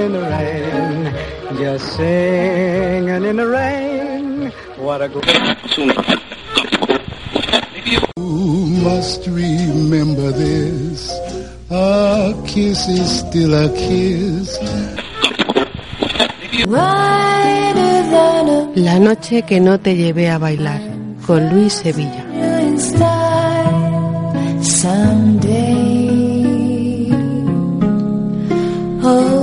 in the rain, just singing in the rain. What a good. You must remember this. A kiss is still a kiss. La noche que no te llevé a bailar, con Luis Sevilla. Oh,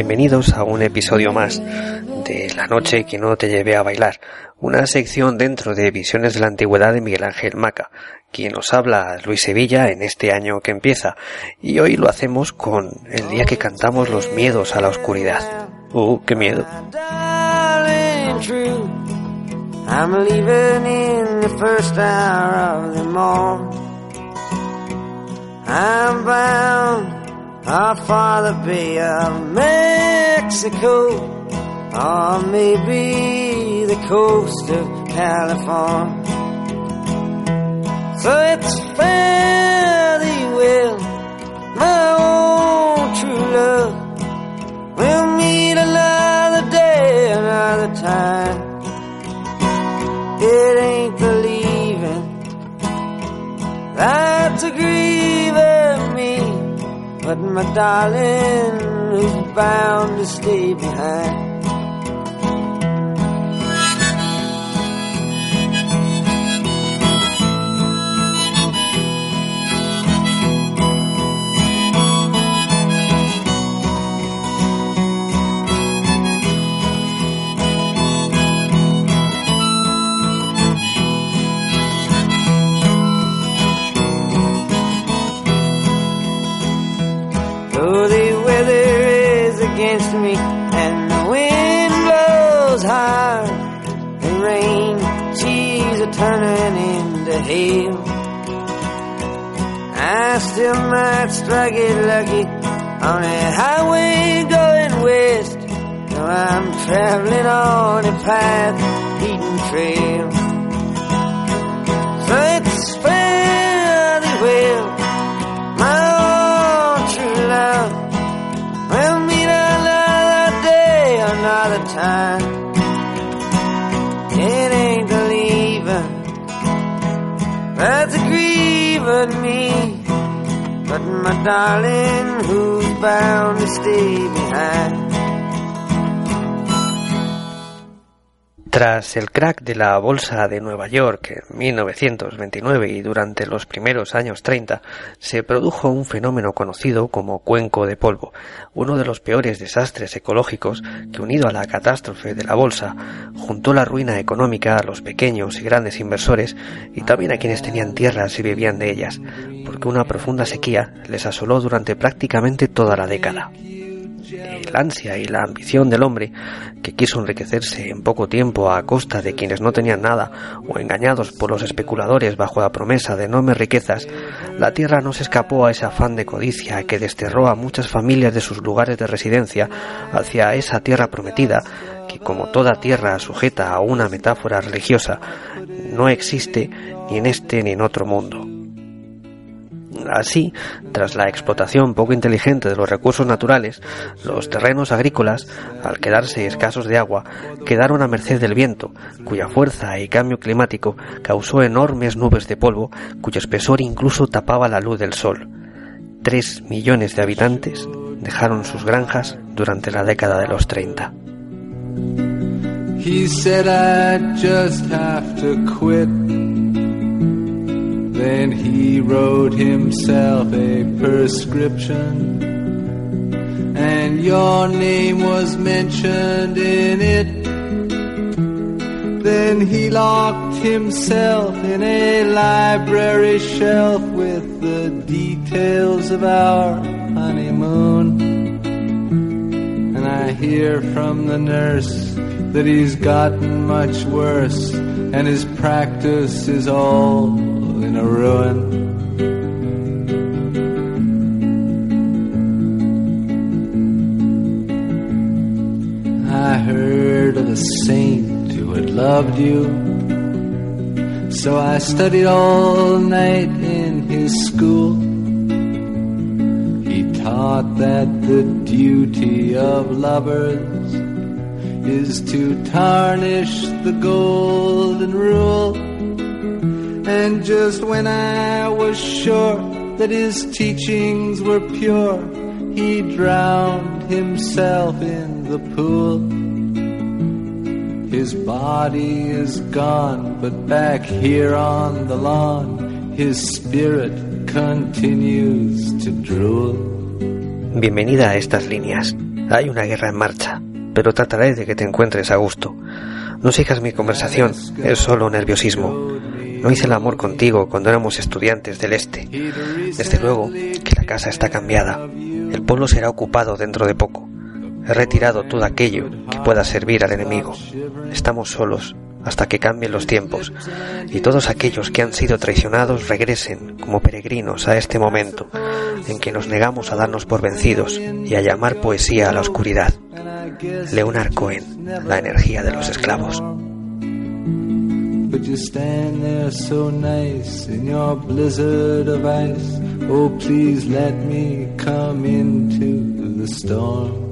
Bienvenidos a un episodio más de La noche que no te llevé a bailar, una sección dentro de Visiones de la Antigüedad de Miguel Ángel Maca, quien nos habla Luis Sevilla en este año que empieza, y hoy lo hacemos con el día que cantamos los miedos a la oscuridad. ¡Uh, qué miedo! I'm leaving in the first hour of the morn. I'm bound off father be of Mexico, or maybe the coast of California. So it's thee well, my own true love. We'll meet another day, another time. It ain't believing that's a grieving me, but my darling, who's bound to stay behind. I still might strike it lucky on a highway going west. Though I'm traveling on a path beaten trail. Grieving me, but my darling, who's bound to stay behind. Tras el crack de la bolsa de Nueva York en 1929 y durante los primeros años 30, se produjo un fenómeno conocido como cuenco de polvo, uno de los peores desastres ecológicos que unido a la catástrofe de la bolsa, juntó la ruina económica a los pequeños y grandes inversores y también a quienes tenían tierras y vivían de ellas, porque una profunda sequía les asoló durante prácticamente toda la década el ansia y la ambición del hombre, que quiso enriquecerse en poco tiempo a costa de quienes no tenían nada, o engañados por los especuladores bajo la promesa de enormes riquezas, la tierra no se escapó a ese afán de codicia que desterró a muchas familias de sus lugares de residencia hacia esa tierra prometida, que como toda tierra sujeta a una metáfora religiosa, no existe ni en este ni en otro mundo. Así, tras la explotación poco inteligente de los recursos naturales, los terrenos agrícolas, al quedarse escasos de agua, quedaron a merced del viento, cuya fuerza y cambio climático causó enormes nubes de polvo, cuyo espesor incluso tapaba la luz del sol. Tres millones de habitantes dejaron sus granjas durante la década de los 30. He said I'd just have to quit. Then he wrote himself a prescription. And your name was mentioned in it. Then he locked himself in a library shelf with the details of our honeymoon. And I hear from the nurse that he's gotten much worse and his practice is all in a ruin. I heard of a saint who had loved you. So I studied all night in his school. He taught that the duty of lovers is to tarnish the golden rule. And just when I was sure that his teachings were pure, he drowned himself in the pool. His body is gone, but back here on the lawn, his spirit continues to drool. Bienvenida a estas líneas. Hay una guerra en marcha, pero trataré de que te encuentres a gusto. No sigas mi conversación, es solo nerviosismo. No hice el amor contigo cuando éramos estudiantes del este. Desde luego que la casa está cambiada. El pueblo será ocupado dentro de poco. He retirado todo aquello que pueda servir al enemigo. Estamos solos hasta que cambien los tiempos y todos aquellos que han sido traicionados regresen como peregrinos a este momento en que nos negamos a darnos por vencidos y a llamar poesía a la oscuridad. Leonard Cohen, la energía de los esclavos. But you stand there so nice in your blizzard of ice. Oh, please let me come into the storm.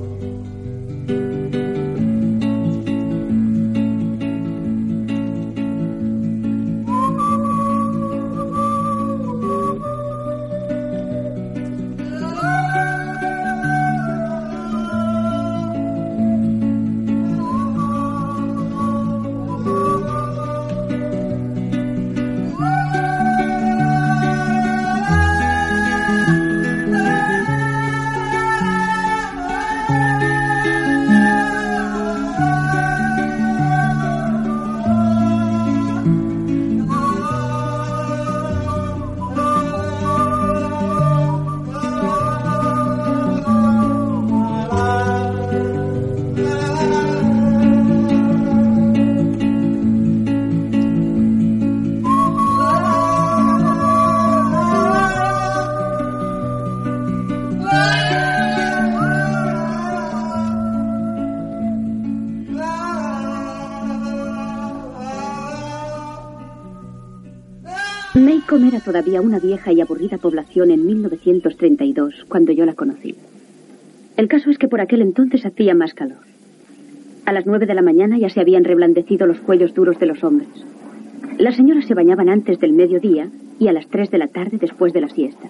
Maycomb era todavía una vieja y aburrida población en 1932, cuando yo la conocí. El caso es que por aquel entonces hacía más calor. A las nueve de la mañana ya se habían reblandecido los cuellos duros de los hombres. Las señoras se bañaban antes del mediodía y a las tres de la tarde después de la siesta.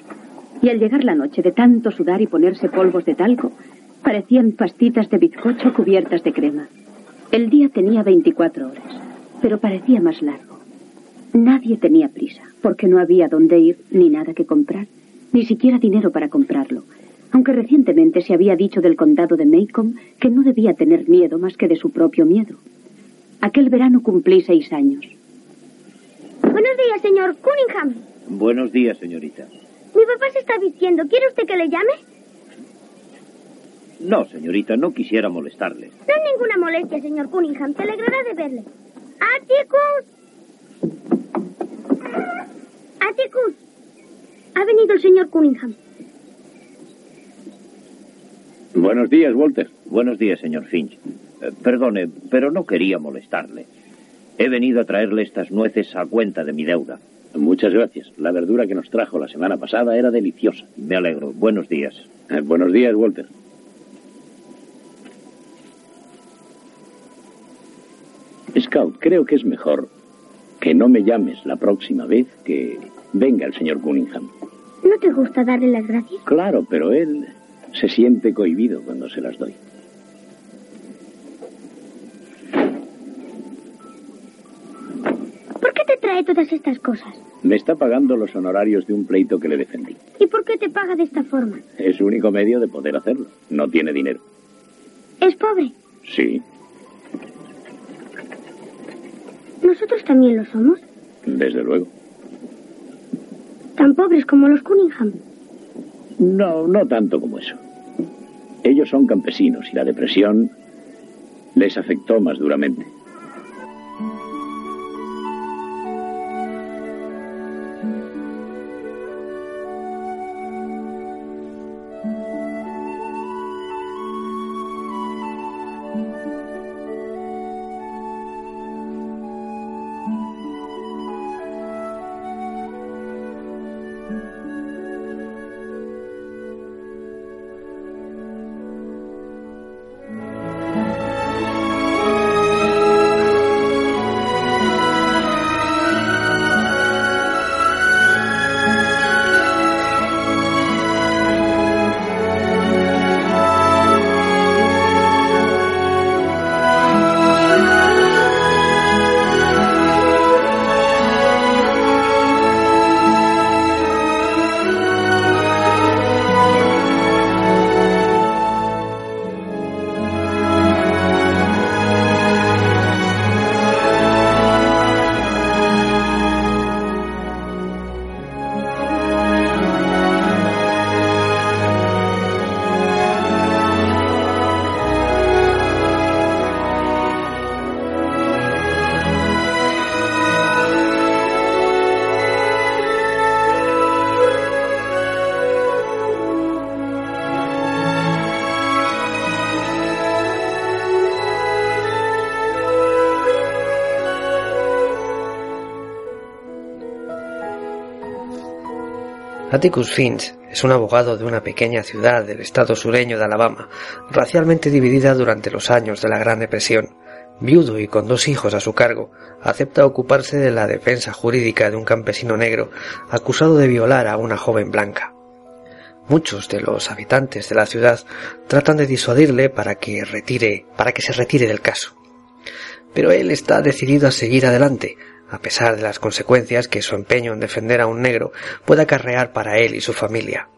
Y al llegar la noche de tanto sudar y ponerse polvos de talco, parecían pastitas de bizcocho cubiertas de crema. El día tenía 24 horas, pero parecía más largo. Nadie tenía prisa, porque no había dónde ir ni nada que comprar, ni siquiera dinero para comprarlo, aunque recientemente se había dicho del condado de Macomb que no debía tener miedo más que de su propio miedo. Aquel verano cumplí seis años. Buenos días, señor Cunningham. Buenos días, señorita. Mi papá se está vistiendo. ¿Quiere usted que le llame? No, señorita, no quisiera molestarle. No es ninguna molestia, señor Cunningham. Se alegrará de verle. ¡Atticus! ¡Atticus! Ha venido el señor Cunningham. Buenos días, Walter. Buenos días, señor Finch. Eh, perdone, pero no quería molestarle. He venido a traerle estas nueces a cuenta de mi deuda. Muchas gracias. La verdura que nos trajo la semana pasada era deliciosa. Me alegro. Buenos días. Eh, buenos días, Walter. Scout, creo que es mejor que no me llames la próxima vez que venga el señor Cunningham. ¿No te gusta darle las gracias? Claro, pero él se siente cohibido cuando se las doy. ¿Por qué te trae todas estas cosas? Me está pagando los honorarios de un pleito que le defendí. ¿Y por qué te paga de esta forma? Es su único medio de poder hacerlo. No tiene dinero. ¿Es pobre? Sí, ¿Nosotros también lo somos? desde luego. ¿Tan pobres como los Cunningham? No, no tanto como eso. Ellos son campesinos y la depresión les afectó más duramente. Mm-hmm. Atticus Finch es un abogado de una pequeña ciudad del estado sureño de Alabama, racialmente dividida durante los años de la Gran Depresión. Viudo y con dos hijos a su cargo, acepta ocuparse de la defensa jurídica de un campesino negro acusado de violar a una joven blanca. Muchos de los habitantes de la ciudad tratan de disuadirle para que retire, para que se retire del caso. Pero él está decidido a seguir adelante, a pesar de las consecuencias que su empeño en defender a un negro puede acarrear para él y su familia.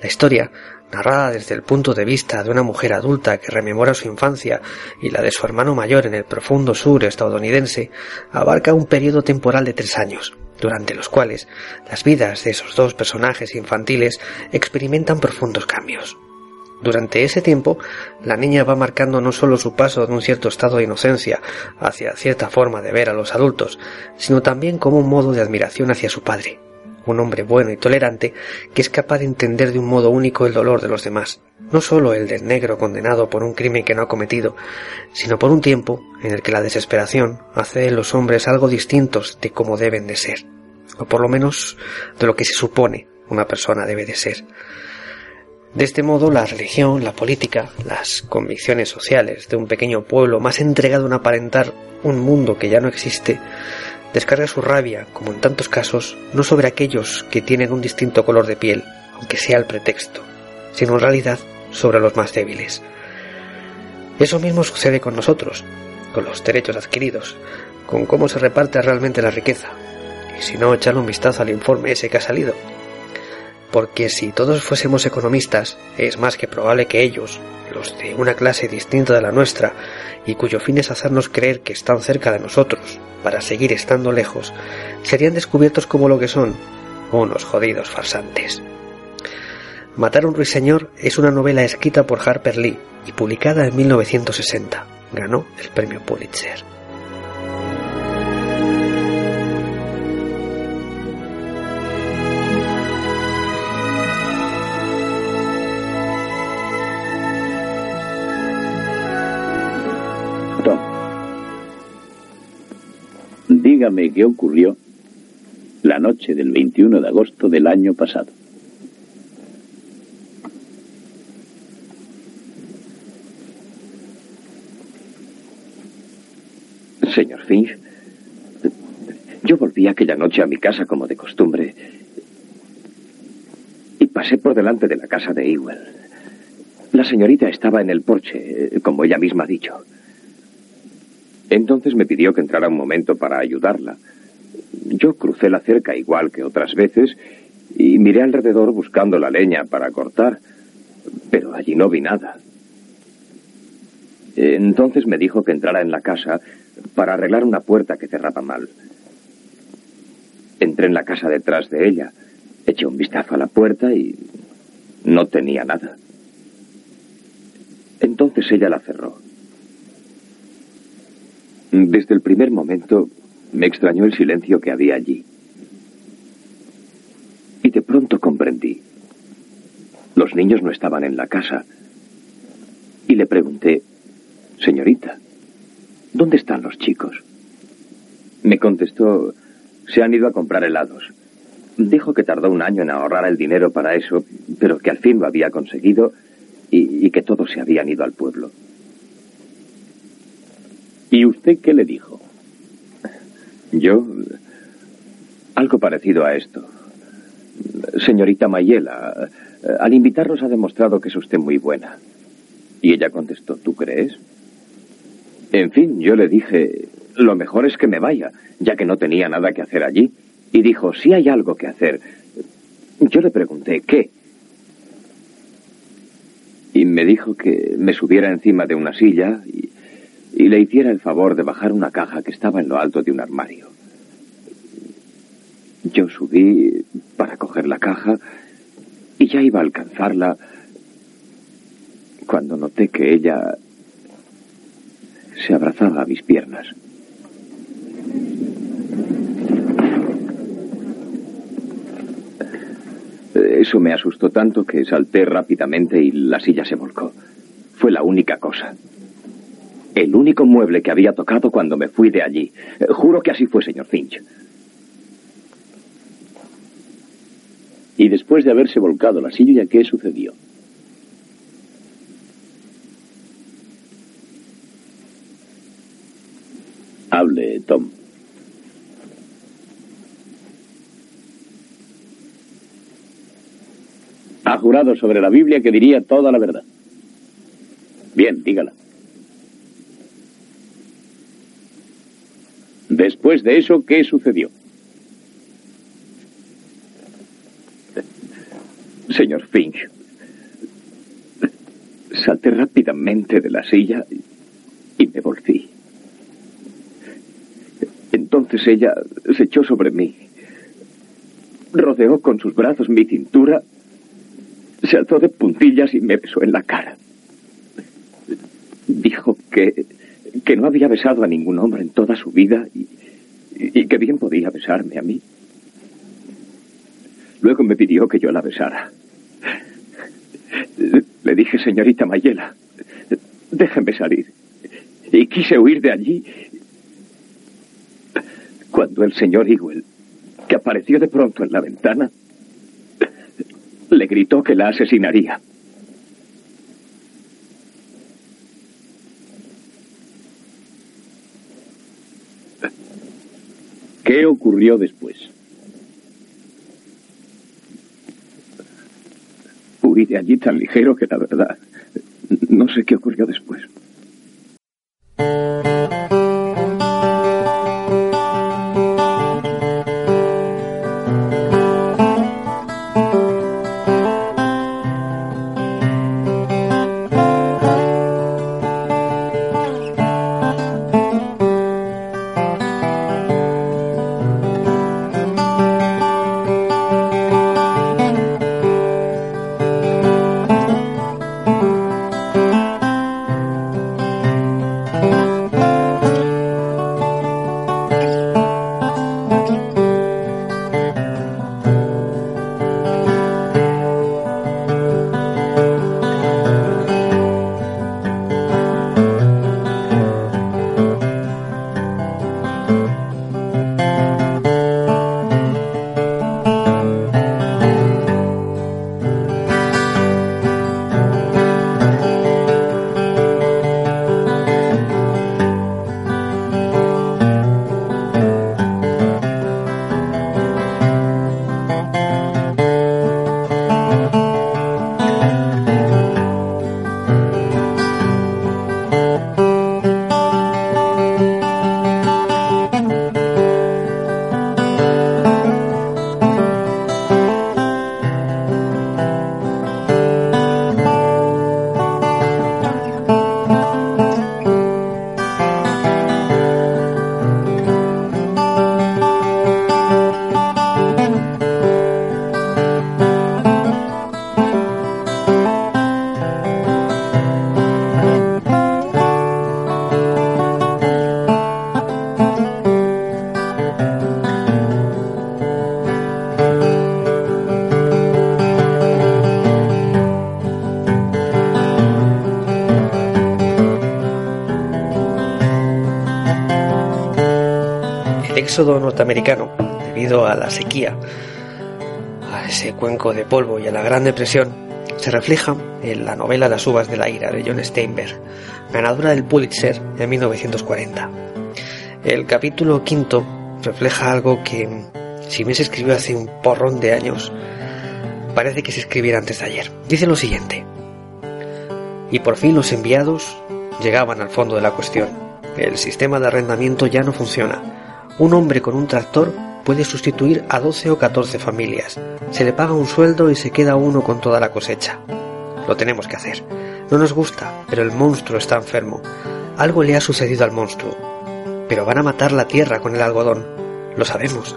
La historia narrada desde el punto de vista de una mujer adulta que rememora su infancia y la de su hermano mayor en el profundo sur estadounidense, abarca un periodo temporal de tres años, durante los cuales las vidas de esos dos personajes infantiles experimentan profundos cambios. Durante ese tiempo, la niña va marcando no solo su paso de un cierto estado de inocencia hacia cierta forma de ver a los adultos, sino también como un modo de admiración hacia su padre, un hombre bueno y tolerante que es capaz de entender de un modo único el dolor de los demás, no solo el del negro condenado por un crimen que no ha cometido, sino por un tiempo en el que la desesperación hace de los hombres algo distintos de cómo deben de ser, o por lo menos de lo que se supone una persona debe de ser. De este modo, la religión, la política, las convicciones sociales de un pequeño pueblo más entregado a aparentar un mundo que ya no existe, descarga su rabia, como en tantos casos, no sobre aquellos que tienen un distinto color de piel, aunque sea el pretexto, sino en realidad sobre los más débiles. Eso mismo sucede con nosotros, con los derechos adquiridos, con cómo se reparte realmente la riqueza. Y si no, echarle un vistazo al informe ese que ha salido. Porque si todos fuésemos economistas, es más que probable que ellos, los de una clase distinta de la nuestra, y cuyo fin es hacernos creer que están cerca de nosotros, para seguir estando lejos, serían descubiertos como lo que son, unos jodidos farsantes. Matar a un ruiseñor es una novela escrita por Harper Lee y publicada en 1960. Ganó el premio Pulitzer. Dígame qué ocurrió la noche del 21 de agosto del año pasado. Señor Finch, yo volví aquella noche a mi casa como de costumbre y pasé por delante de la casa de Ewell. La señorita estaba en el porche, eh, como ella misma ha dicho. Entonces me pidió que entrara un momento para ayudarla. Yo crucé la cerca igual que otras veces y miré alrededor buscando la leña para cortar, pero allí no vi nada. Entonces me dijo que entrara en la casa para arreglar una puerta que cerraba mal. Entré en la casa detrás de ella, eché un vistazo a la puerta y no tenía nada. Entonces ella la cerró. Desde el primer momento me extrañó el silencio que había allí. Y de pronto comprendí. Los niños no estaban en la casa. Y le pregunté, señorita, ¿dónde están los chicos? Me contestó, se han ido a comprar helados. Dijo que tardó un año en ahorrar el dinero para eso, pero que al fin lo había conseguido y, y que todos se habían ido al pueblo. ¿Y usted qué le dijo? Yo, algo parecido a esto. Señorita Mayela, al invitarnos ha demostrado que es usted muy buena. Y ella contestó, ¿tú crees? En fin, yo le dije, lo mejor es que me vaya, ya que no tenía nada que hacer allí. Y dijo, si hay algo que hacer. Yo le pregunté, ¿qué? Y me dijo que me subiera encima de una silla y, y le hiciera el favor de bajar una caja que estaba en lo alto de un armario. Yo subí para coger la caja y ya iba a alcanzarla cuando noté que ella se abrazaba a mis piernas. Eso me asustó tanto que salté rápidamente y la silla se volcó. Fue la única cosa. El único mueble que había tocado cuando me fui de allí. Juro que así fue, señor Finch. Y después de haberse volcado la silla, ¿qué sucedió? Hable, Tom. Ha jurado sobre la Biblia que diría toda la verdad. Bien, dígala. Después de eso, ¿qué sucedió? Señor Finch, salté rápidamente de la silla y me volví. Entonces ella se echó sobre mí, rodeó con sus brazos mi cintura, se alzó de puntillas y me besó en la cara. Dijo que, que no había besado a ningún hombre en toda su vida y, que bien podía besarme a mí. Luego me pidió que yo la besara. Le dije, señorita Mayela, déjeme salir. Y quise huir de allí. Cuando el señor Ewell, que apareció de pronto en la ventana, le gritó que la asesinaría. ¿Qué ocurrió después? Huí de allí tan ligero que la verdad no sé qué ocurrió después. Éxodo norteamericano, debido a la sequía, a ese cuenco de polvo y a la Gran Depresión, se refleja en la novela Las uvas de la ira de John Steinberg, ganadora del Pulitzer en 1940. El capítulo quinto refleja algo que, si bien se escribió hace un porrón de años, parece que se escribiera antes de ayer. Dice lo siguiente. Y por fin los enviados llegaban al fondo de la cuestión. El sistema de arrendamiento ya no funciona. Un hombre con un tractor puede sustituir a 12 o 14 familias. Se le paga un sueldo y se queda uno con toda la cosecha. Lo tenemos que hacer. No nos gusta, pero el monstruo está enfermo. Algo le ha sucedido al monstruo. Pero van a matar la tierra con el algodón. Lo sabemos.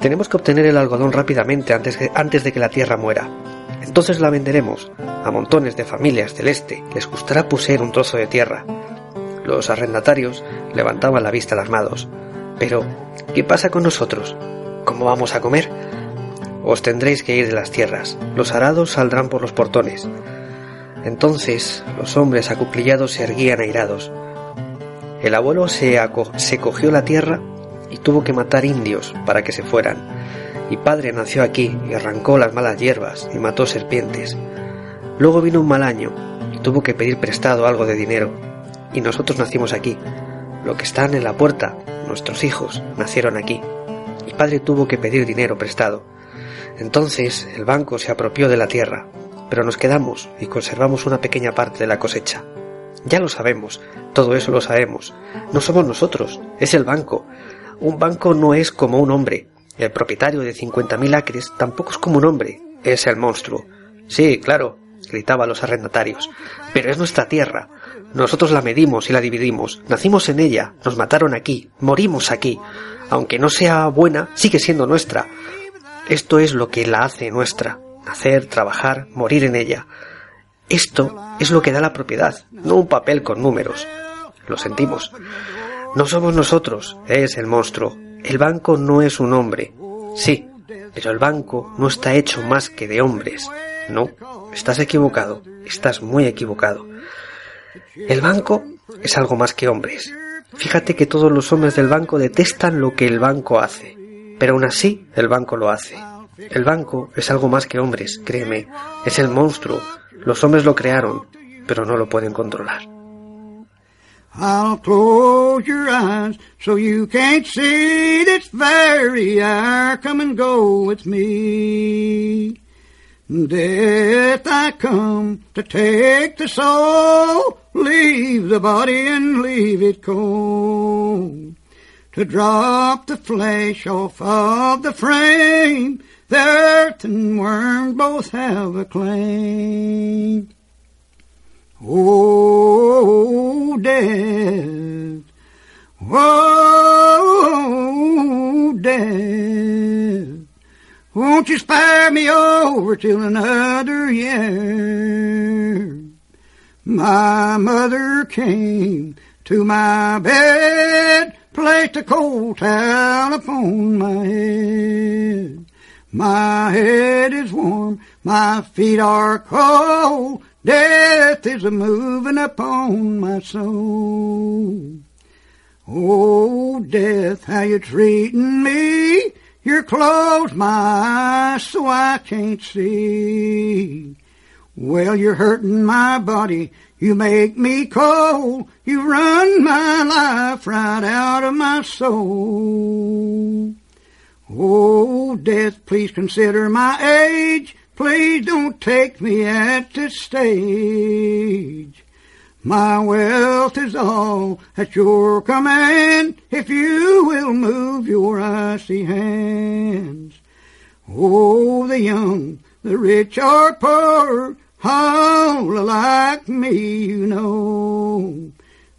Tenemos que obtener el algodón rápidamente antes, antes de que la tierra muera. Entonces la venderemos. A montones de familias del este les gustará poseer un trozo de tierra. Los arrendatarios levantaban la vista alarmados. Pero, ¿qué pasa con nosotros? ¿Cómo vamos a comer? Os tendréis que ir de las tierras. Los arados saldrán por los portones. Entonces los hombres acuclillados se erguían airados. El abuelo se, se cogió la tierra y tuvo que matar indios para que se fueran. Mi padre nació aquí y arrancó las malas hierbas y mató serpientes. Luego vino un mal año y tuvo que pedir prestado algo de dinero. Y nosotros nacimos aquí. Lo que están en la puerta, nuestros hijos, nacieron aquí. Mi padre tuvo que pedir dinero prestado. Entonces el banco se apropió de la tierra, pero nos quedamos y conservamos una pequeña parte de la cosecha. Ya lo sabemos, todo eso lo sabemos. No somos nosotros, es el banco. Un banco no es como un hombre. El propietario de 50.000 acres tampoco es como un hombre, es el monstruo. Sí, claro, gritaban los arrendatarios, pero es nuestra tierra. Nosotros la medimos y la dividimos, nacimos en ella, nos mataron aquí, morimos aquí. Aunque no sea buena, sigue siendo nuestra. Esto es lo que la hace nuestra, nacer, trabajar, morir en ella. Esto es lo que da la propiedad, no un papel con números. Lo sentimos. No somos nosotros, es el monstruo. El banco no es un hombre. Sí, pero el banco no está hecho más que de hombres. No, estás equivocado, estás muy equivocado. El banco es algo más que hombres. Fíjate que todos los hombres del banco detestan lo que el banco hace, pero aún así el banco lo hace. El banco es algo más que hombres, créeme, es el monstruo. Los hombres lo crearon, pero no lo pueden controlar. I'll close your eyes so you can't see this very hour. Come and go with me. Death I come to take the soul, leave the body and leave it cold. To drop the flesh off of the frame, the earth and worm both have a claim. Oh, death. Oh, death. Won't you spare me over till another year? My mother came to my bed, placed a cold towel upon my head. My head is warm, my feet are cold, death is a moving upon my soul. Oh, death, how you treating me? You're closed my eyes so I can't see. Well, you're hurting my body. You make me cold. You run my life right out of my soul. Oh, death, please consider my age. Please don't take me at this stage. My wealth is all at your command if you will move your icy hands. Oh, the young, the rich or poor, all alike me you know.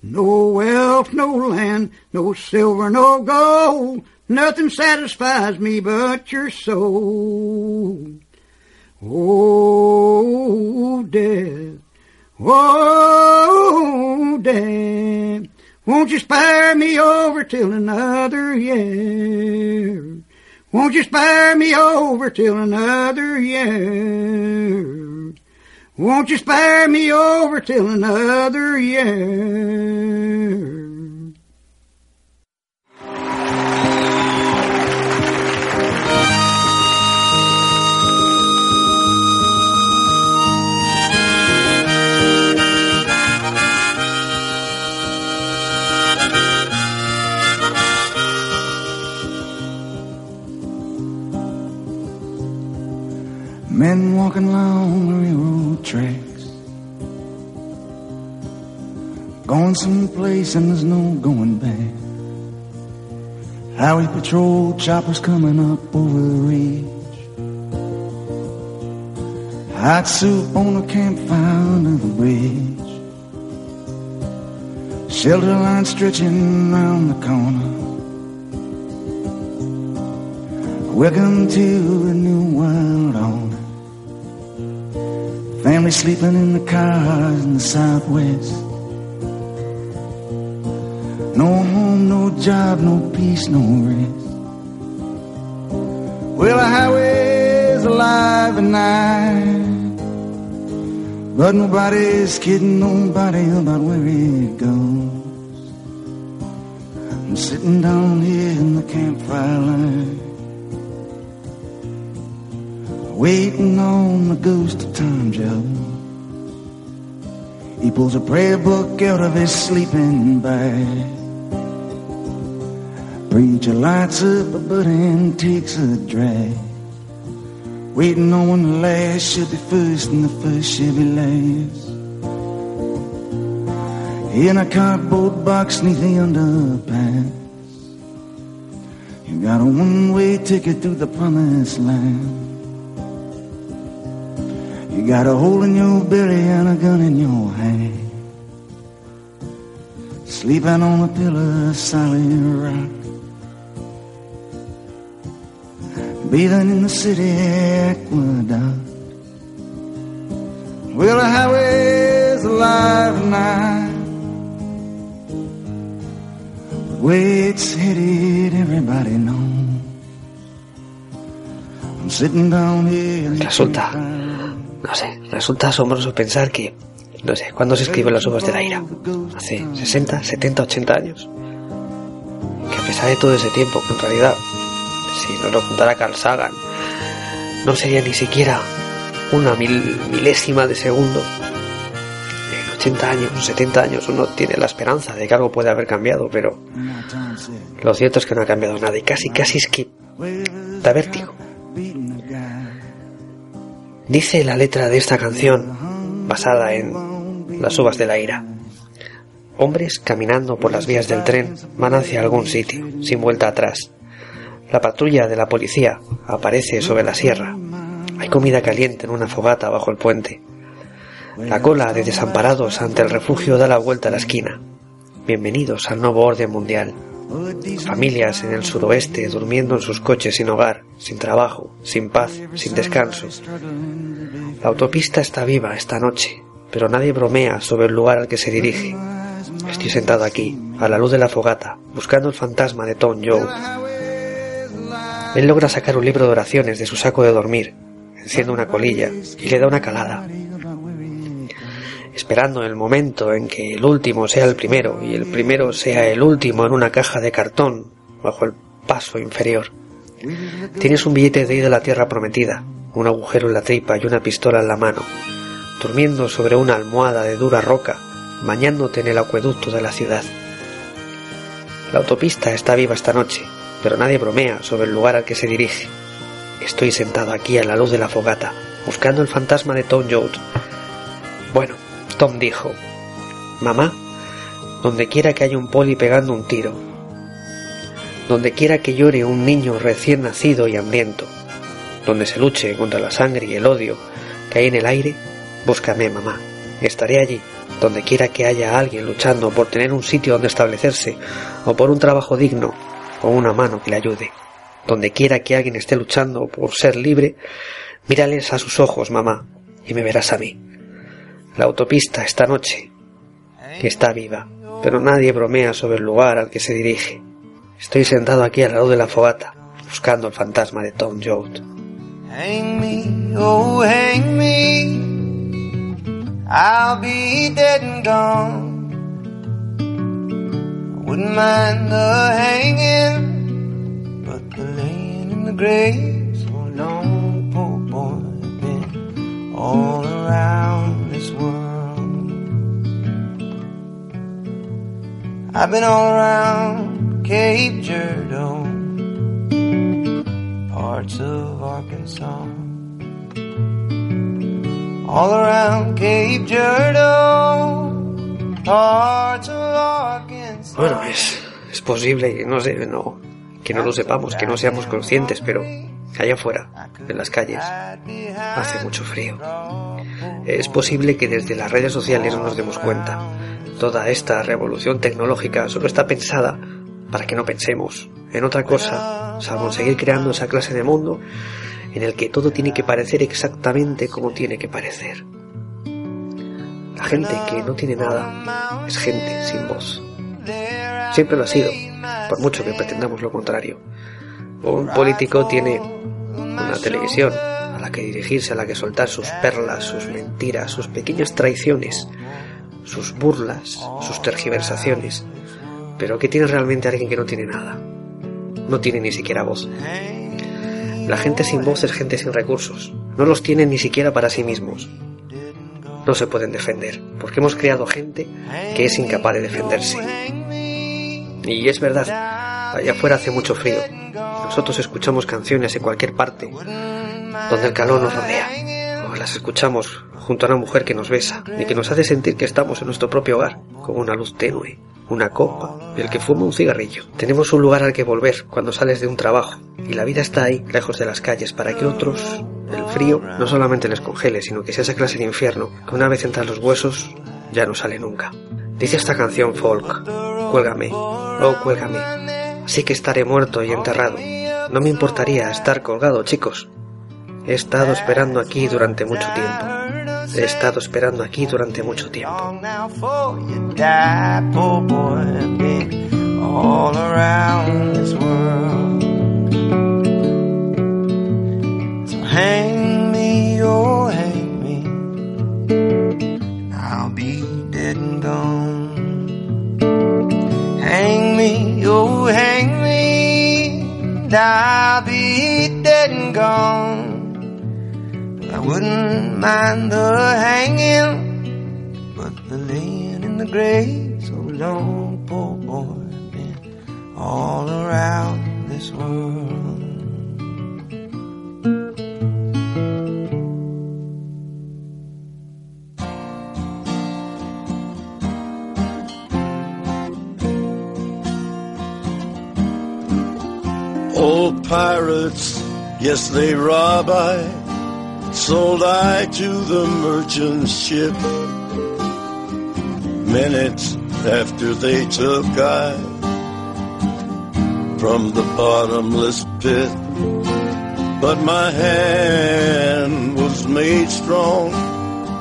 No wealth, no land, no silver, no gold, nothing satisfies me but your soul. Oh, death. Oh, death, won't you spare me over till another year? Won't you spare me over till another year? Won't you spare me over till another year? Men walking along the railroad tracks. Going someplace and there's no going back. Highway patrol choppers coming up over the ridge. Hot soup on a campfire under the bridge. Shelter line stretching round the corner. Welcome to the new world. Family sleeping in the cars in the southwest. No home, no job, no peace, no rest. Well, the highway's alive at night. But nobody's kidding nobody about where it goes. I'm sitting down here in the campfire line. Waiting on the ghost of Tom Joe. He pulls a prayer book out of his sleeping bag. Preacher lights up a butt and takes a drag. Waiting on when the last should be first and the first should be last. In a cardboard box neath the underpass. You got a one-way ticket through the promised land. You got a hole in your belly and a gun in your hand. Sleeping on a pillow of solid rock. Bathing in the city aqueduct. Well, the highway's alive tonight. Where it's headed, everybody knows. I'm sitting down here. Resulta, no sé, resulta asombroso pensar que, no sé, ¿cuándo se escriben las uvas de la ira? Hace 60, 70, 80 años. Que a pesar de todo ese tiempo, en realidad, si no lo contara Carl Sagan, no sería ni siquiera una mil, milésima de segundo. En 80 años, 70 años, uno tiene la esperanza de que algo puede haber cambiado, pero lo cierto es que no ha cambiado nada y casi, casi es que da vértigo. Dice la letra de esta canción, basada en Las uvas de la ira. Hombres caminando por las vías del tren van hacia algún sitio, sin vuelta atrás. La patrulla de la policía aparece sobre la sierra. Hay comida caliente en una fogata bajo el puente. La cola de desamparados ante el refugio da la vuelta a la esquina. Bienvenidos al nuevo orden mundial. Familias en el suroeste durmiendo en sus coches sin hogar, sin trabajo, sin paz, sin descanso. La autopista está viva esta noche, pero nadie bromea sobre el lugar al que se dirige. Estoy sentado aquí, a la luz de la fogata, buscando el fantasma de Tom Joe. Él logra sacar un libro de oraciones de su saco de dormir, enciende una colilla y le da una calada. Esperando el momento en que el último sea el primero y el primero sea el último en una caja de cartón bajo el paso inferior. Tienes un billete de ida a la tierra prometida, un agujero en la tripa y una pistola en la mano, durmiendo sobre una almohada de dura roca, bañándote en el acueducto de la ciudad. La autopista está viva esta noche, pero nadie bromea sobre el lugar al que se dirige. Estoy sentado aquí a la luz de la fogata, buscando el fantasma de Tom Joad. Bueno, Tom dijo, Mamá, donde quiera que haya un poli pegando un tiro, donde quiera que llore un niño recién nacido y hambriento, donde se luche contra la sangre y el odio que hay en el aire, búscame, mamá. Estaré allí, donde quiera que haya alguien luchando por tener un sitio donde establecerse, o por un trabajo digno, o una mano que le ayude. Donde quiera que alguien esté luchando por ser libre, mírales a sus ojos, mamá, y me verás a mí. La autopista esta noche está viva, pero nadie bromea sobre el lugar al que se dirige. Estoy sentado aquí al lado de la fogata, buscando el fantasma de Tom Joad. I've been all around Cape Girardeau, parts of Arkansas. All around Cape Girardeau, parts of Arkansas. Bueno, es, es posible que no, sé, no, que no lo sepamos, que no seamos conscientes, pero allá afuera, en las calles, hace mucho frío. Es posible que desde las redes sociales no nos demos cuenta. Toda esta revolución tecnológica solo está pensada para que no pensemos en otra cosa, salvo seguir creando esa clase de mundo en el que todo tiene que parecer exactamente como tiene que parecer. La gente que no tiene nada es gente sin voz. Siempre lo ha sido, por mucho que pretendamos lo contrario. Un político tiene una televisión a la que dirigirse, a la que soltar sus perlas, sus mentiras, sus pequeñas traiciones, sus burlas, sus tergiversaciones. Pero ¿qué tiene realmente alguien que no tiene nada? No tiene ni siquiera voz. La gente sin voz es gente sin recursos. No los tienen ni siquiera para sí mismos. No se pueden defender, porque hemos creado gente que es incapaz de defenderse. Y es verdad, allá afuera hace mucho frío. Nosotros escuchamos canciones en cualquier parte, donde el calor nos rodea. O las escuchamos junto a una mujer que nos besa y que nos hace sentir que estamos en nuestro propio hogar, con una luz tenue, una copa y el que fuma un cigarrillo. Tenemos un lugar al que volver cuando sales de un trabajo y la vida está ahí, lejos de las calles, para que otros, el frío, no solamente les congele, sino que sea esa clase de infierno que una vez entran los huesos ya no sale nunca. Dice esta canción folk, cuélgame, oh cuélgame, así que estaré muerto y enterrado. No me importaría estar colgado, chicos. He estado esperando aquí durante mucho tiempo. He estado esperando aquí durante mucho tiempo. oh I'll be dead. Hang me, oh hang me, and I'll be dead and gone. I wouldn't mind the hanging, but the laying in the grave so long, poor boy, been all around this world. Old pirates, yes, they rob I. Sold I to the merchant ship. Minutes after they took I from the bottomless pit. But my hand was made strong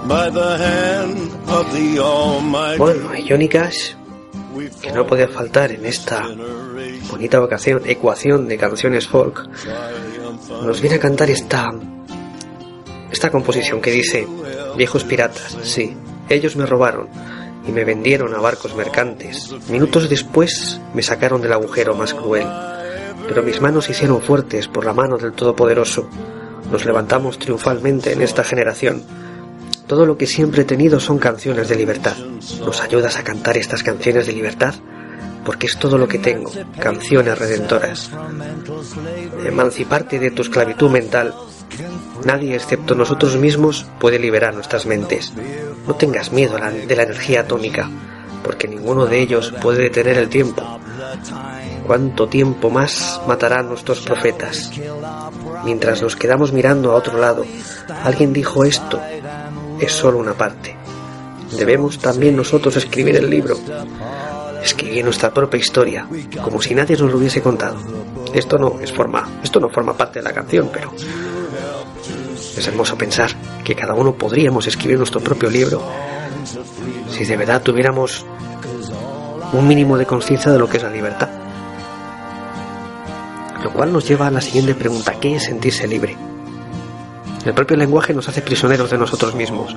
by the hand of the Almighty. Bueno, Johnny Cash, que no podía faltar en esta bonita vocación, ecuación de canciones folk, nos viene a cantar esta, esta composición que dice, viejos piratas, sí, ellos me robaron y me vendieron a barcos mercantes. Minutos después me sacaron del agujero más cruel, pero mis manos se hicieron fuertes por la mano del Todopoderoso. Nos levantamos triunfalmente en esta generación. Todo lo que siempre he tenido son canciones de libertad. ¿Nos ayudas a cantar estas canciones de libertad? Porque es todo lo que tengo, canciones redentoras. Emanciparte de tu esclavitud mental. Nadie excepto nosotros mismos puede liberar nuestras mentes. No tengas miedo de la energía atómica, porque ninguno de ellos puede detener el tiempo. ¿Cuánto tiempo más matarán nuestros profetas? Mientras nos quedamos mirando a otro lado, alguien dijo esto, es solo una parte. Debemos también nosotros escribir el libro, escribir nuestra propia historia, como si nadie nos lo hubiese contado. Esto no es forma, esto no forma parte de la canción, pero es hermoso pensar que cada uno podríamos escribir nuestro propio libro si de verdad tuviéramos un mínimo de conciencia de lo que es la libertad. Lo cual nos lleva a la siguiente pregunta, ¿qué es sentirse libre? El propio lenguaje nos hace prisioneros de nosotros mismos.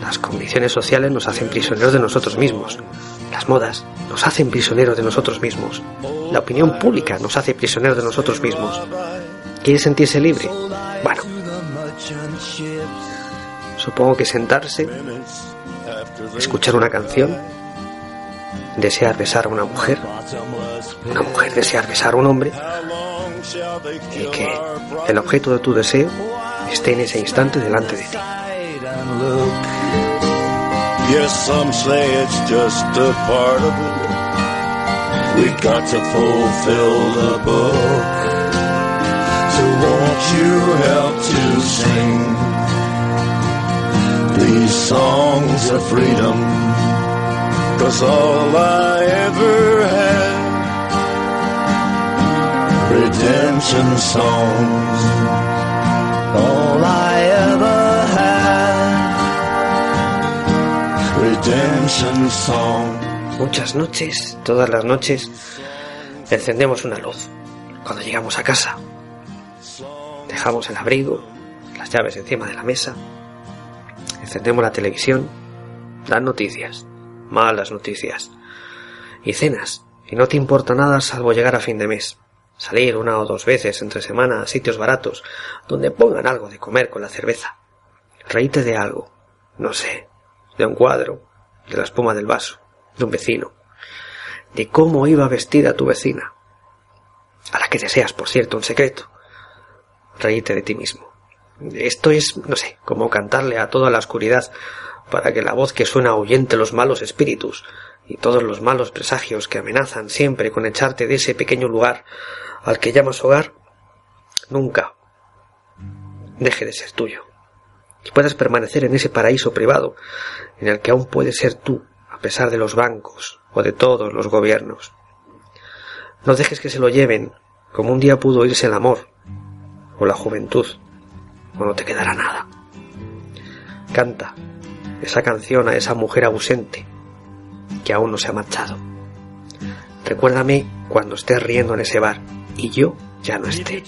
Las condiciones sociales nos hacen prisioneros de nosotros mismos. Las modas nos hacen prisioneros de nosotros mismos. La opinión pública nos hace prisioneros de nosotros mismos. ¿Quiere sentirse libre? Bueno, supongo que sentarse, escuchar una canción, desear besar a una mujer, una mujer desear besar a un hombre, y que el objeto de tu deseo esté en ese instante delante de ti. These songs of freedom? Cause all I ever had, redemption songs. All I ever had, redemption songs. Muchas noches, todas las noches, encendemos una luz. Cuando llegamos a casa, dejamos el abrigo, las llaves encima de la mesa, encendemos la televisión, dan noticias, malas noticias, y cenas, y no te importa nada salvo llegar a fin de mes. Salir una o dos veces entre semana a sitios baratos donde pongan algo de comer con la cerveza. Reíte de algo, no sé, de un cuadro, de la espuma del vaso, de un vecino, de cómo iba vestida tu vecina, a la que deseas, por cierto, un secreto. Reíte de ti mismo. Esto es, no sé, como cantarle a toda la oscuridad para que la voz que suena ahuyente los malos espíritus y todos los malos presagios que amenazan siempre con echarte de ese pequeño lugar al que llamas hogar, nunca deje de ser tuyo y puedas permanecer en ese paraíso privado en el que aún puedes ser tú a pesar de los bancos o de todos los gobiernos. No dejes que se lo lleven como un día pudo irse el amor o la juventud o no te quedará nada. Canta esa canción a esa mujer ausente que aún no se ha marchado. Recuérdame cuando estés riendo en ese bar y yo ya no esté.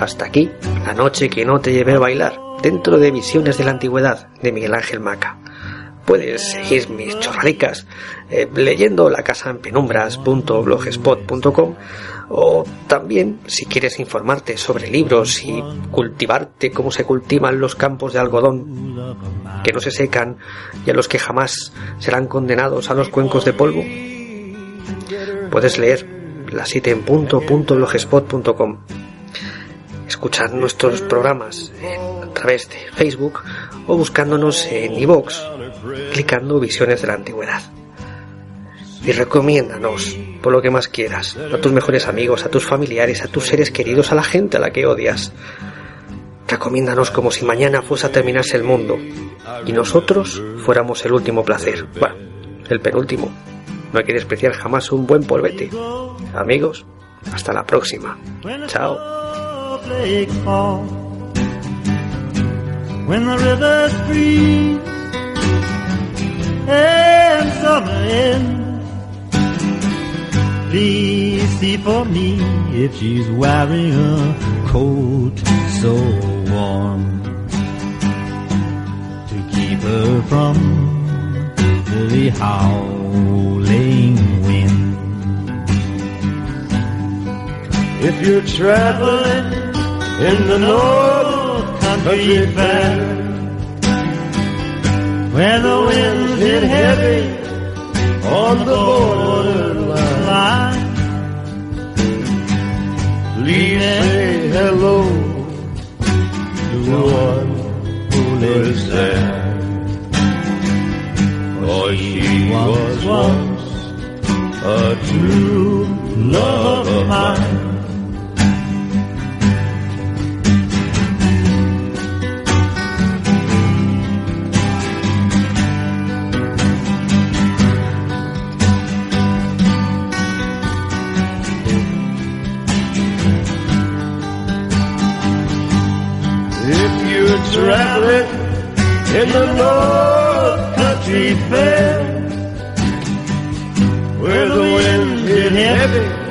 Hasta aquí, la noche que no te llevé a bailar, dentro de Visiones de la Antigüedad, de Miguel Ángel Maca. Puedes seguir mis chorradicas eh, leyendo la o también si quieres informarte sobre libros y cultivarte cómo se cultivan los campos de algodón que no se secan y a los que jamás serán condenados a los cuencos de polvo. Puedes leer las 7 en punto.blogspot.com escuchar nuestros programas a través de Facebook o buscándonos en iVoox clicando Visiones de la Antigüedad. Y recomiéndanos, por lo que más quieras, a tus mejores amigos, a tus familiares, a tus seres queridos, a la gente a la que odias. Recomiéndanos como si mañana fuese a terminarse el mundo y nosotros fuéramos el último placer. Bueno, el penúltimo. No hay que despreciar jamás un buen polvete. Amigos, hasta la próxima. Chao. Please see for me if she's wearing a coat so warm to keep her from the howling wind. If you're traveling in the North Country Fair, when the winds hit heavy on the borderline. Please say hello to one who lives there. For she was once a true love of mine. The Country Fair, where the winds hit heavy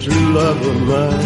true love of mine.